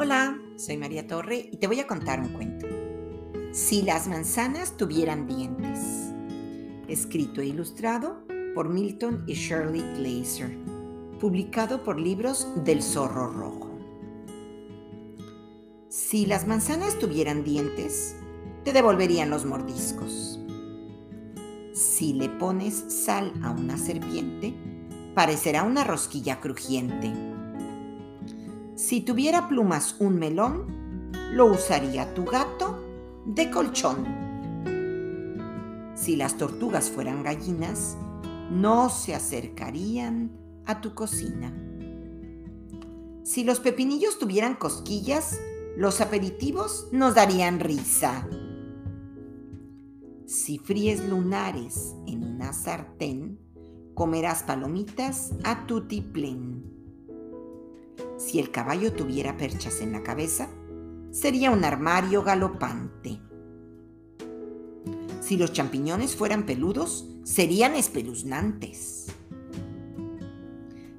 Hola, soy María Torre y te voy a contar un cuento. Si las manzanas tuvieran dientes. Escrito e ilustrado por Milton y Shirley Glazer. Publicado por Libros del Zorro Rojo. Si las manzanas tuvieran dientes, te devolverían los mordiscos. Si le pones sal a una serpiente, parecerá una rosquilla crujiente si tuviera plumas un melón, lo usaría tu gato de colchón. Si las tortugas fueran gallinas, no se acercarían a tu cocina. Si los pepinillos tuvieran cosquillas, los aperitivos nos darían risa. Si fríes lunares en una sartén, comerás palomitas a tutiplén. Si el caballo tuviera perchas en la cabeza, sería un armario galopante. Si los champiñones fueran peludos, serían espeluznantes.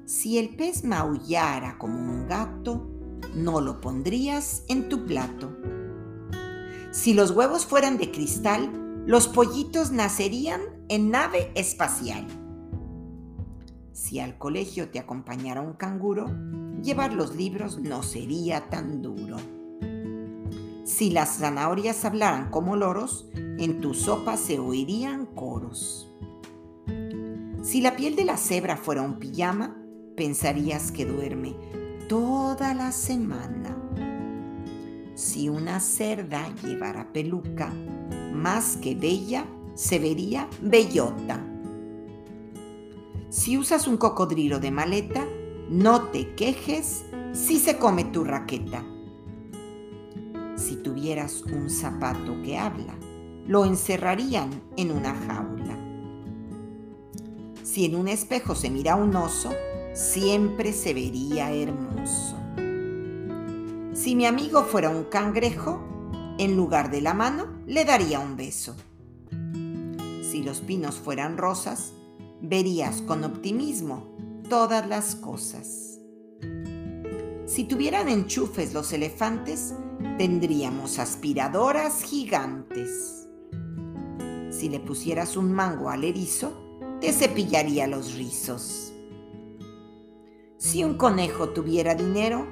Si el pez maullara como un gato, no lo pondrías en tu plato. Si los huevos fueran de cristal, los pollitos nacerían en nave espacial. Si al colegio te acompañara un canguro, llevar los libros no sería tan duro. Si las zanahorias hablaran como loros, en tu sopa se oirían coros. Si la piel de la cebra fuera un pijama, pensarías que duerme toda la semana. Si una cerda llevara peluca, más que bella, se vería bellota. Si usas un cocodrilo de maleta, no te quejes si se come tu raqueta. Si tuvieras un zapato que habla, lo encerrarían en una jaula. Si en un espejo se mira un oso, siempre se vería hermoso. Si mi amigo fuera un cangrejo, en lugar de la mano le daría un beso. Si los pinos fueran rosas, verías con optimismo todas las cosas. Si tuvieran enchufes los elefantes, tendríamos aspiradoras gigantes. Si le pusieras un mango al erizo, te cepillaría los rizos. Si un conejo tuviera dinero,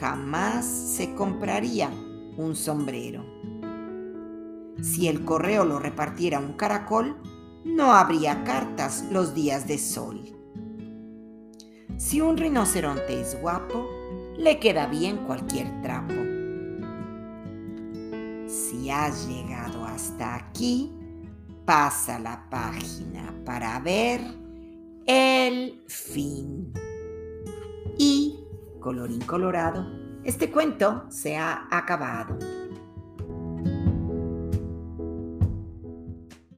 jamás se compraría un sombrero. Si el correo lo repartiera un caracol, no habría cartas los días de sol. Si un rinoceronte es guapo, le queda bien cualquier trapo. Si has llegado hasta aquí, pasa la página para ver el fin. Y, colorín colorado, este cuento se ha acabado.